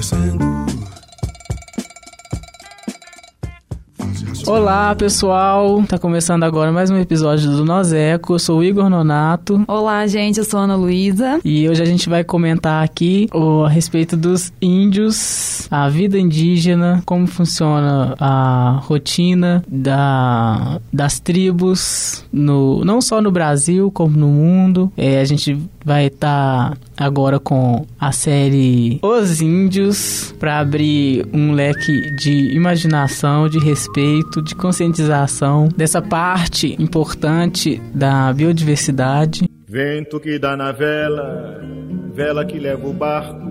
descendo. Olá, pessoal! Tá começando agora mais um episódio do Nós Eco. Eu sou o Igor Nonato. Olá, gente, eu sou a Ana Luísa. E hoje a gente vai comentar aqui o, a respeito dos índios, a vida indígena, como funciona a rotina da, das tribos, no, não só no Brasil, como no mundo. É, a gente vai estar tá agora com a série Os Índios para abrir um leque de imaginação, de respeito de conscientização dessa parte importante da biodiversidade. Vento que dá na vela, vela que leva o barco,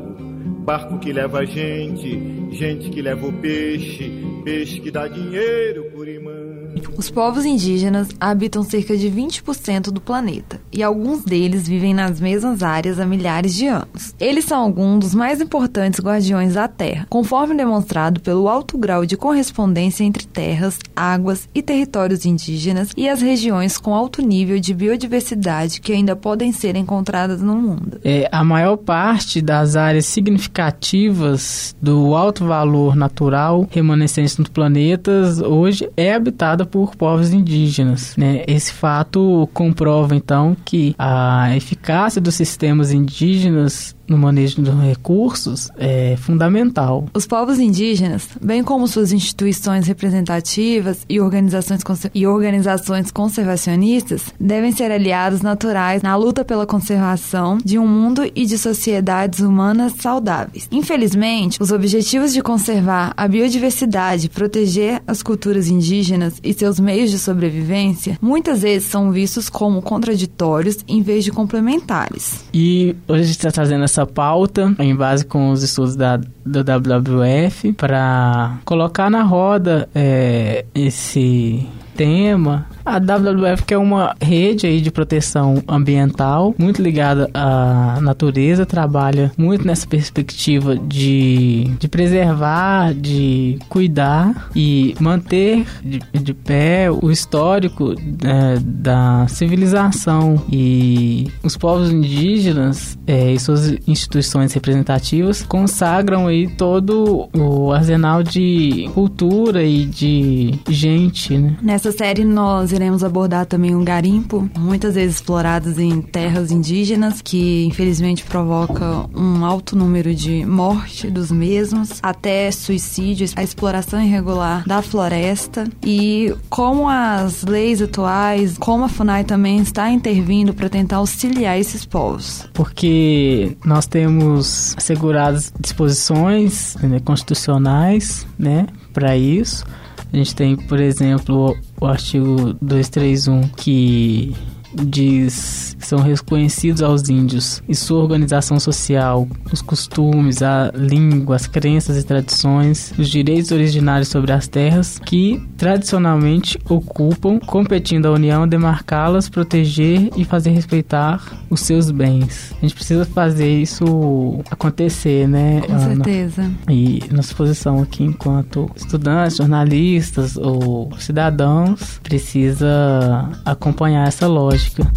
barco que leva a gente, gente que leva o peixe, peixe que dá dinheiro por imã. Os povos indígenas habitam cerca de 20% do planeta e alguns deles vivem nas mesmas áreas há milhares de anos. Eles são alguns dos mais importantes guardiões da Terra, conforme demonstrado pelo alto grau de correspondência entre terras, águas e territórios indígenas e as regiões com alto nível de biodiversidade que ainda podem ser encontradas no mundo. É, a maior parte das áreas significativas do alto valor natural remanescentes no planeta hoje é habitada por povos indígenas. Né? Esse fato comprova, então, que a eficácia dos sistemas indígenas no manejo dos recursos é fundamental. Os povos indígenas, bem como suas instituições representativas e organizações, e organizações conservacionistas, devem ser aliados naturais na luta pela conservação de um mundo e de sociedades humanas saudáveis. Infelizmente, os objetivos de conservar a biodiversidade, proteger as culturas indígenas e seus meios de sobrevivência muitas vezes são vistos como contraditórios em vez de complementares. E hoje a gente está trazendo essa essa pauta em base com os estudos da, do WWF para colocar na roda é, esse tema a WWF que é uma rede aí de proteção ambiental muito ligada à natureza, trabalha muito nessa perspectiva de, de preservar, de cuidar e manter de, de pé o histórico é, da civilização e os povos indígenas é, e suas instituições representativas consagram aí todo o arsenal de cultura e de gente, né? Nessa série nós iremos abordar também um garimpo, muitas vezes explorados em terras indígenas, que infelizmente provoca um alto número de morte dos mesmos, até suicídio, a exploração irregular da floresta e como as leis atuais, como a FUNAI também está intervindo para tentar auxiliar esses povos. Porque nós temos asseguradas disposições né, constitucionais, né, para isso. A gente tem, por exemplo, o artigo 231 que diz são reconhecidos aos índios e sua organização social, os costumes, a língua, as crenças e tradições, os direitos originários sobre as terras que tradicionalmente ocupam, competindo a União demarcá-las, proteger e fazer respeitar os seus bens. A gente precisa fazer isso acontecer, né? Com certeza. E nossa posição aqui enquanto estudantes, jornalistas ou cidadãos precisa acompanhar essa lógica lógica.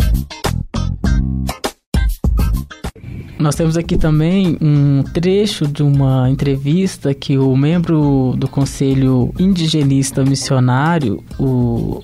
Nós temos aqui também um trecho de uma entrevista que o membro do Conselho Indigenista Missionário, o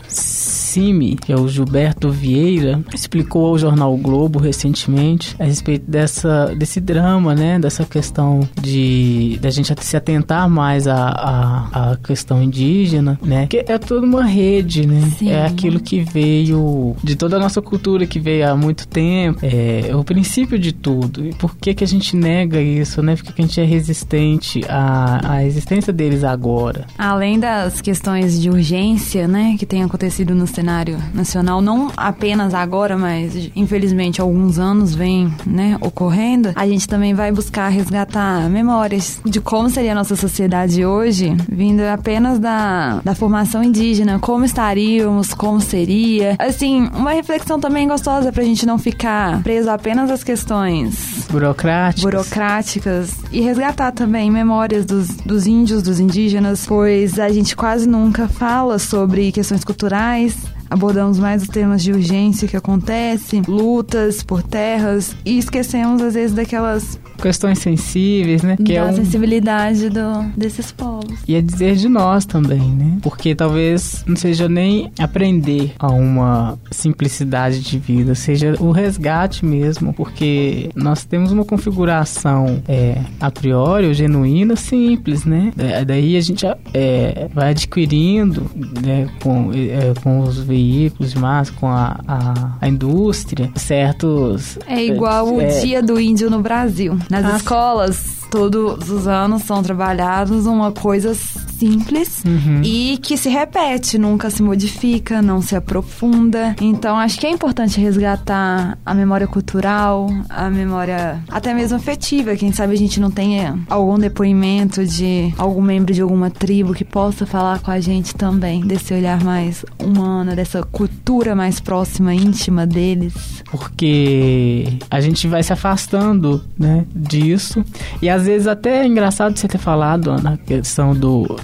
CIMI, que é o Gilberto Vieira, explicou ao jornal o Globo recentemente a respeito dessa, desse drama, né? Dessa questão de da gente se atentar mais à, à, à questão indígena, né? Que é toda uma rede, né? Sim. É aquilo que veio de toda a nossa cultura que veio há muito tempo, é o princípio de tudo. E por que que a gente nega isso, né? Por que, que a gente é resistente à, à existência deles agora? Além das questões de urgência, né, que tem acontecido no cenário nacional, não apenas agora, mas infelizmente alguns anos vem, né, ocorrendo, a gente também vai buscar resgatar memórias de como seria a nossa sociedade hoje, vindo apenas da, da formação indígena, como estaríamos, como seria. Assim, uma reflexão também gostosa pra gente não ficar preso apenas às questões burocráticas, burocráticas. E resgatar também memórias dos, dos índios, dos indígenas, pois a gente quase nunca fala sobre questões culturais, abordamos mais os temas de urgência que acontecem, lutas por terras e esquecemos às vezes daquelas questões sensíveis, né? Que da é um... sensibilidade do, desses povos. E é dizer de nós também, né? Porque talvez não seja nem aprender a uma simplicidade de vida, seja o resgate mesmo, porque nós temos uma configuração é, a priori, genuína, simples, né? É, daí a gente é, vai adquirindo né, com, é, com os veículos de massa, com a, a, a indústria, certos... É igual o é, dia do índio no Brasil. Nas ah, escolas, todos os anos são trabalhados uma coisa simples uhum. e que se repete, nunca se modifica, não se aprofunda. Então acho que é importante resgatar a memória cultural, a memória até mesmo afetiva. Quem sabe a gente não tenha algum depoimento de algum membro de alguma tribo que possa falar com a gente também desse olhar mais humano, dessa cultura mais próxima, íntima deles. Porque a gente vai se afastando, né, disso. E às vezes até é engraçado você ter falado na questão do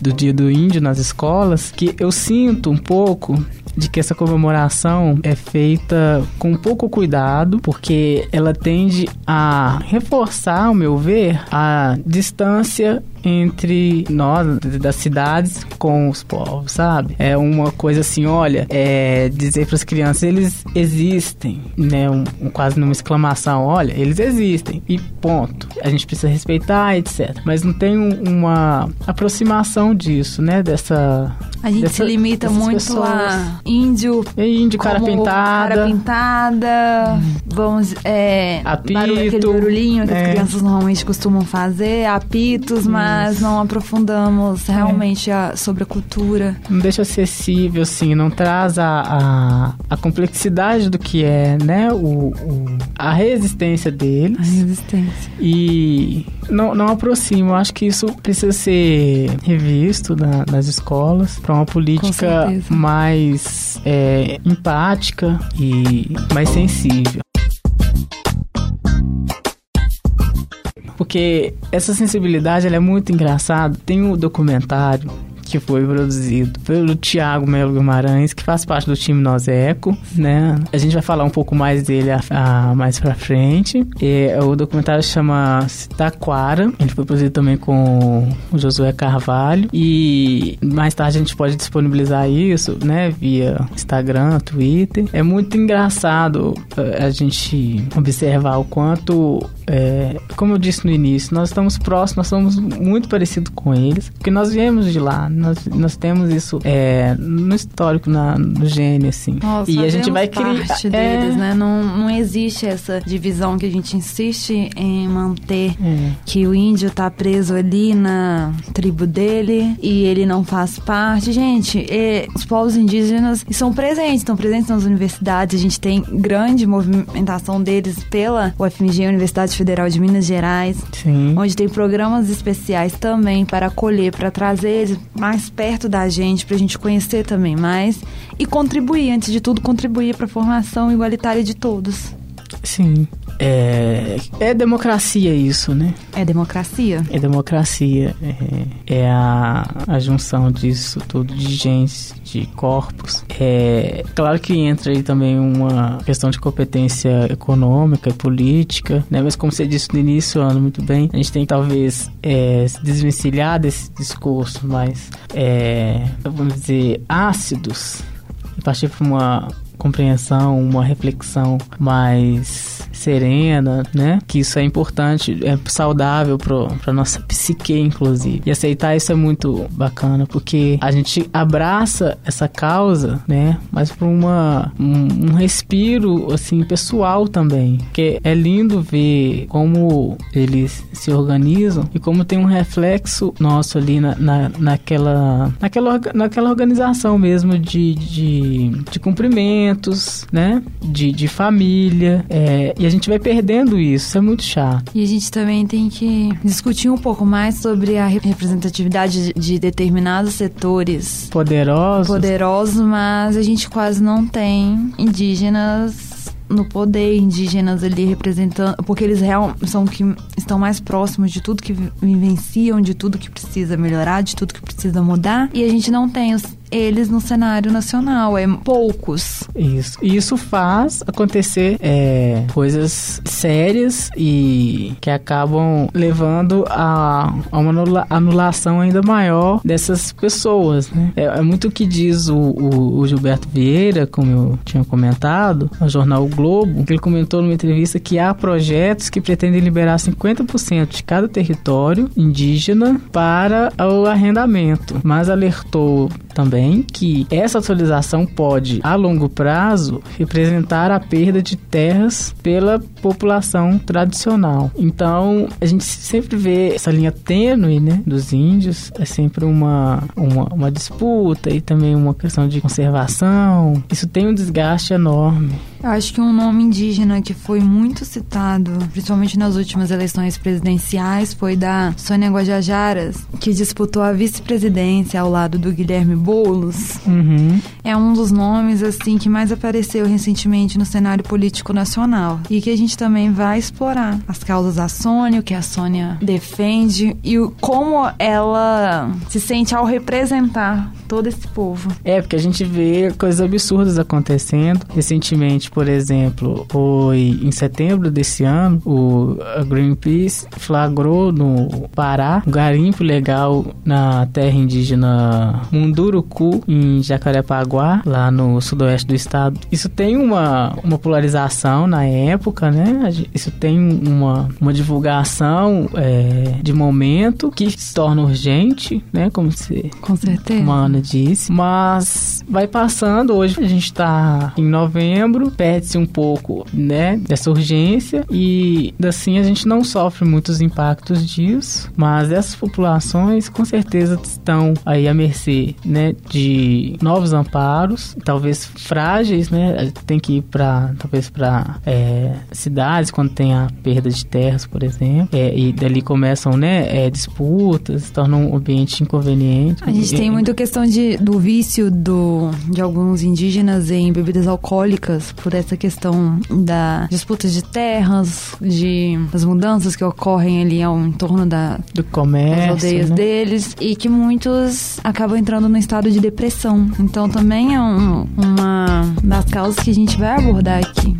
do Dia do Índio nas escolas, que eu sinto um pouco de que essa comemoração é feita com pouco cuidado, porque ela tende a reforçar, ao meu ver, a distância entre nós, das cidades, com os povos, sabe? É uma coisa assim, olha, é dizer para as crianças, eles existem, né? Um, um, quase numa exclamação, olha, eles existem, e ponto. A gente precisa respeitar, etc. Mas não tem um, uma aproximação disso, né? Dessa. A gente dessa, se limita muito pessoas. a índio. É índio, cara pintada. Cara pintada. Hum. Vamos. É, Apito. Barulho, aquele barulhinho que é. as crianças normalmente costumam fazer, apitos, mas mas não aprofundamos realmente a, sobre a cultura. Não deixa acessível, assim, não traz a, a, a complexidade do que é, né, o, o, a resistência deles. A resistência. E não, não aproxima. Eu acho que isso precisa ser revisto na, nas escolas para uma política mais é, empática e mais sensível. Porque essa sensibilidade ela é muito engraçada. Tem um documentário que foi produzido pelo Tiago Melo Guimarães, que faz parte do time Nozeco, né? A gente vai falar um pouco mais dele a, a, mais pra frente. E, o documentário chama Taquara, ele foi produzido também com o Josué Carvalho e mais tarde a gente pode disponibilizar isso, né, via Instagram, Twitter. É muito engraçado eh, a gente observar o quanto é, como eu disse no início, nós estamos próximos, nós somos muito parecidos com eles, porque nós viemos de lá, nós, nós temos isso é, no histórico, na, no gene, assim. Nossa, e a gente vai criar. parte é... deles, né? Não, não existe essa divisão que a gente insiste em manter, é. que o índio tá preso ali na tribo dele e ele não faz parte. Gente, os povos indígenas são presentes, estão presentes nas universidades, a gente tem grande movimentação deles pela UFMG, Universidade Federal de Minas Gerais, Sim. onde tem programas especiais também para acolher, para trazer eles mais perto da gente, para a gente conhecer também mais e contribuir, antes de tudo, contribuir para a formação igualitária de todos. Sim. É, é democracia isso, né? É democracia? É democracia. É, é a, a junção disso tudo, de gente, de corpos. É claro que entra aí também uma questão de competência econômica e política, né? Mas como você disse no início, Ana, muito bem, a gente tem que talvez é, se desvencilhar desse discurso mais, é, vamos dizer, ácidos partir para uma compreensão, uma reflexão mais serena, né? Que isso é importante, é saudável para nossa psique, inclusive. E aceitar isso é muito bacana, porque a gente abraça essa causa, né? Mas por uma, um, um respiro, assim, pessoal também. Que é lindo ver como eles se organizam e como tem um reflexo nosso ali na, na, naquela, naquela, naquela organização mesmo de, de, de cumprimentos, né? De, de família. É, e a gente vai perdendo isso, isso é muito chato. E a gente também tem que discutir um pouco mais sobre a representatividade de determinados setores poderosos. Poderosos, mas a gente quase não tem indígenas no poder, indígenas ali representando, porque eles real, são que estão mais próximos de tudo que vivenciam, de tudo que precisa melhorar, de tudo que precisa mudar. E a gente não tem os eles no cenário nacional, é poucos. Isso. E isso faz acontecer é, coisas sérias e que acabam levando a, a uma anula anulação ainda maior dessas pessoas. Né? É, é, muito o que diz o, o, o, Gilberto Vieira, como eu tinha comentado, no jornal o Globo, ele comentou numa entrevista que há projetos que pretendem liberar 50% de cada território indígena para o arrendamento, mas alertou também que essa atualização pode, a longo prazo, representar a perda de terras pela população tradicional. Então, a gente sempre vê essa linha tênue né, dos índios, é sempre uma, uma, uma disputa e também uma questão de conservação. Isso tem um desgaste enorme. Eu acho que um nome indígena que foi muito citado, principalmente nas últimas eleições presidenciais, foi da Sônia Guajajaras, que disputou a vice-presidência ao lado do Guilherme Boulos. Uhum. É um dos nomes, assim, que mais apareceu recentemente no cenário político nacional. E que a gente também vai explorar as causas da Sônia, o que a Sônia defende e o, como ela se sente ao representar todo esse povo. É, porque a gente vê coisas absurdas acontecendo. Recentemente, por exemplo, foi em setembro desse ano, o Greenpeace flagrou no Pará um garimpo legal na terra indígena Munduruku, em Jacarepaguá, lá no sudoeste do estado. Isso tem uma, uma polarização na época, né? Isso tem uma, uma divulgação é, de momento que se torna urgente, né? Como se Com certeza. Como a Ana disse. Mas vai passando. Hoje a gente está em novembro perde-se um pouco, né, dessa urgência. E assim a gente não sofre muitos impactos disso, mas essas populações com certeza estão aí à mercê, né, de novos amparos, talvez frágeis, né, tem que ir para talvez para é, cidades quando tem a perda de terras, por exemplo, é, e dali começam, né, é, disputas, se torna um ambiente inconveniente. A gente tem muito questão de, do vício do, de alguns indígenas em bebidas alcoólicas, por essa questão da disputa de terras, de das mudanças que ocorrem ali ao entorno da do comércio, das aldeias né? deles e que muitos acabam entrando no estado de depressão. Então também é um, uma das causas que a gente vai abordar aqui.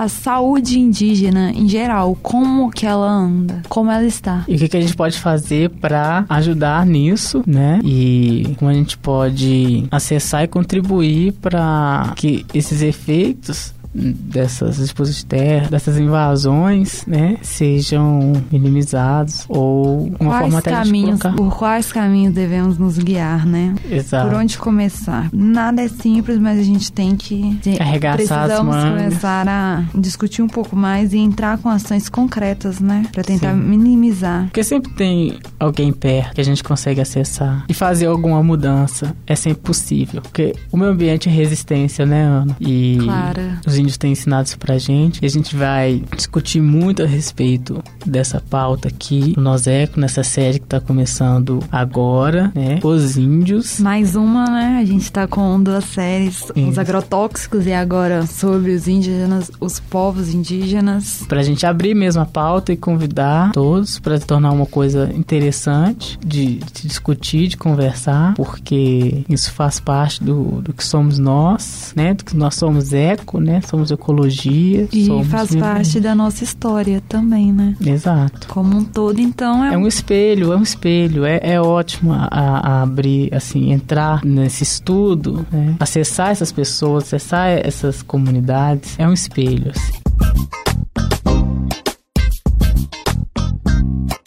A saúde indígena em geral, como que ela anda, como ela está. E o que, que a gente pode fazer para ajudar nisso, né? E como a gente pode acessar e contribuir para que esses efeitos dessas de terra, dessas invasões, né, sejam minimizados ou uma quais forma até caminhos, de colocar... Por quais caminhos devemos nos guiar, né? Exato. Por onde começar? Nada é simples, mas a gente tem que arregaçar precisamos as mangas. começar a discutir um pouco mais e entrar com ações concretas, né, para tentar Sim. minimizar. Porque sempre tem alguém perto que a gente consegue acessar e fazer alguma mudança. É sempre possível, porque o meio ambiente é resistência, né, Ana? E claro. os índios têm ensinado isso pra gente. E a gente vai discutir muito a respeito dessa pauta aqui no Noseco, nessa série que tá começando agora, né? Os índios. Mais uma, né? A gente tá com duas séries, isso. os agrotóxicos e agora sobre os indígenas, os povos indígenas. Pra gente abrir mesmo a pauta e convidar todos para tornar uma coisa interessante de, de, discutir, de conversar, porque isso faz parte do, do que somos nós, né? Do que nós somos eco, né? Somos ecologia. E somos faz parte da nossa história também, né? Exato. Como um todo, então é. É um espelho, é um espelho. É, é ótimo a, a abrir, assim, entrar nesse estudo, né? acessar essas pessoas, acessar essas comunidades. É um espelho, assim.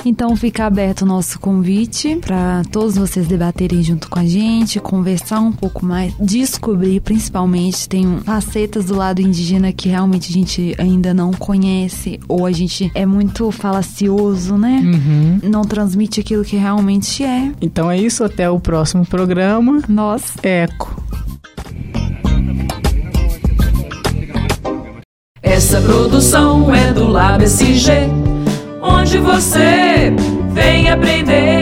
Então fica aberto o nosso convite para todos vocês debaterem junto com a gente, conversar um pouco mais, descobrir principalmente tem facetas do lado indígena que realmente a gente ainda não conhece ou a gente é muito falacioso, né? Uhum. Não transmite aquilo que realmente é. Então é isso, até o próximo programa. Nós Eco. Essa produção é do Lab SG onde você vem aprender.